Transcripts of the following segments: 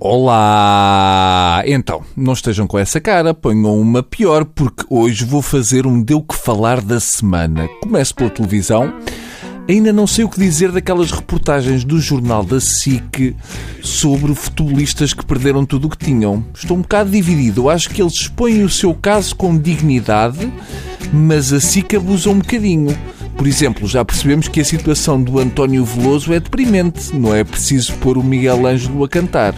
Olá! Então, não estejam com essa cara, ponham uma pior, porque hoje vou fazer um Deu que Falar da semana. Começo pela televisão. Ainda não sei o que dizer daquelas reportagens do jornal da SIC sobre futebolistas que perderam tudo o que tinham. Estou um bocado dividido. Acho que eles expõem o seu caso com dignidade, mas a SIC abusa um bocadinho. Por exemplo, já percebemos que a situação do António Veloso é deprimente. Não é preciso pôr o Miguel Ângelo a cantar.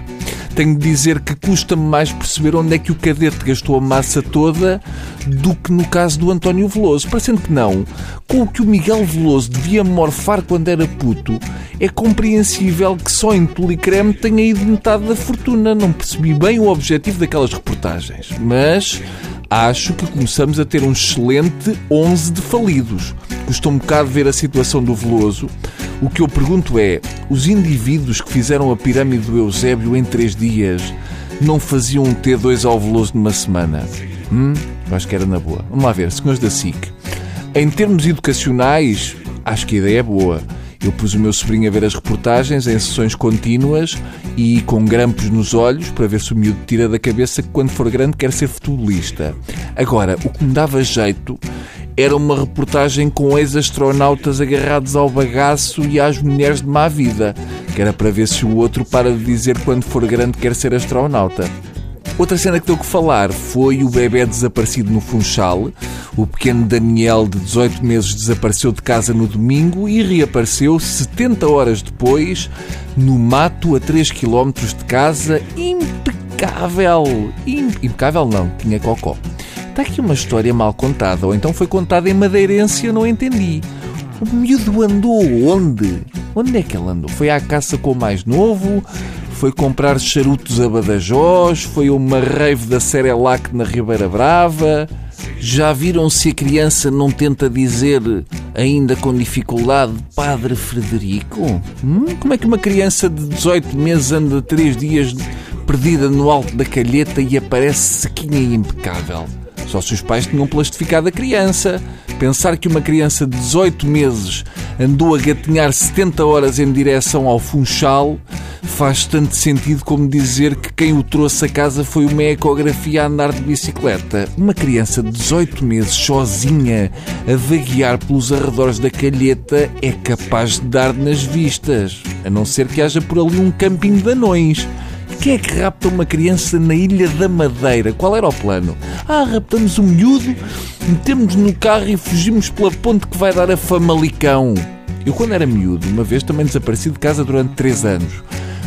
Tenho de dizer que custa-me mais perceber onde é que o cadete gastou a massa toda do que no caso do António Veloso. Parecendo que não, com o que o Miguel Veloso devia morfar quando era puto, é compreensível que só em Tulicreme tenha ido metade da fortuna. Não percebi bem o objetivo daquelas reportagens. Mas acho que começamos a ter um excelente 11 de falidos. Custou um bocado ver a situação do Veloso. O que eu pergunto é: os indivíduos que fizeram a pirâmide do Eusébio em três dias não faziam um T2 ao Veloso numa semana? Hum? Acho que era na boa. Vamos lá ver, senhores da SIC. Em termos educacionais, acho que a ideia é boa. Eu pus o meu sobrinho a ver as reportagens em sessões contínuas e com grampos nos olhos para ver se o miúdo tira da cabeça que quando for grande quer ser futebolista. Agora, o que me dava jeito era uma reportagem com ex-astronautas agarrados ao bagaço e às mulheres de má vida, que era para ver se o outro para de dizer quando for grande quer ser astronauta. Outra cena que deu que falar foi o bebê desaparecido no Funchal. O pequeno Daniel, de 18 meses, desapareceu de casa no domingo e reapareceu 70 horas depois no mato a 3 km de casa, impecável. Impecável não, tinha cocó. Está aqui uma história mal contada, ou então foi contada em madeirência, não entendi. O miúdo andou onde? Onde é que ele andou? Foi à caça com o mais novo? Foi comprar charutos a Badajoz? Foi uma rave da Cerelac na Ribeira Brava? Já viram se a criança não tenta dizer, ainda com dificuldade, Padre Frederico? Hum? Como é que uma criança de 18 meses anda 3 dias perdida no alto da calheta e aparece sequinha e impecável? Só se os pais tinham plastificado a criança. Pensar que uma criança de 18 meses andou a gatinhar 70 horas em direção ao Funchal faz tanto sentido como dizer que quem o trouxe a casa foi uma ecografia a andar de bicicleta. Uma criança de 18 meses sozinha a vaguear pelos arredores da calheta é capaz de dar nas vistas, a não ser que haja por ali um camping de anões. Quem é que rapta uma criança na Ilha da Madeira? Qual era o plano? Ah, raptamos um miúdo, metemos no carro e fugimos pela ponte que vai dar a Famalicão. Eu, quando era miúdo, uma vez também desapareci de casa durante 3 anos.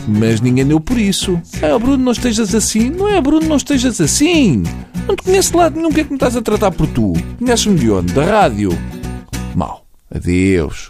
Mas ninguém deu por isso. Ah, Bruno, não estejas assim. Não é, Bruno, não estejas assim. Não te conheço de lado nenhum. que é que me estás a tratar por tu? Conheces-me de onde? Da rádio. Mal. Adeus.